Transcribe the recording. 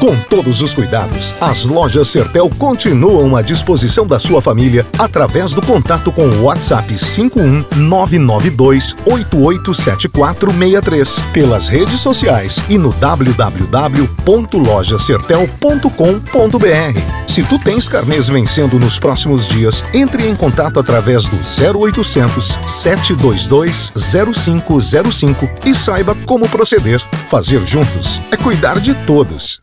Com todos os cuidados, as lojas Sertel continuam à disposição da sua família através do contato com o WhatsApp 51992887463, pelas redes sociais e no www.lojasertel.com.br. Se tu tens carnês vencendo nos próximos dias, entre em contato através do 0800 722 0505 e saiba como proceder. Fazer juntos é cuidar de todos.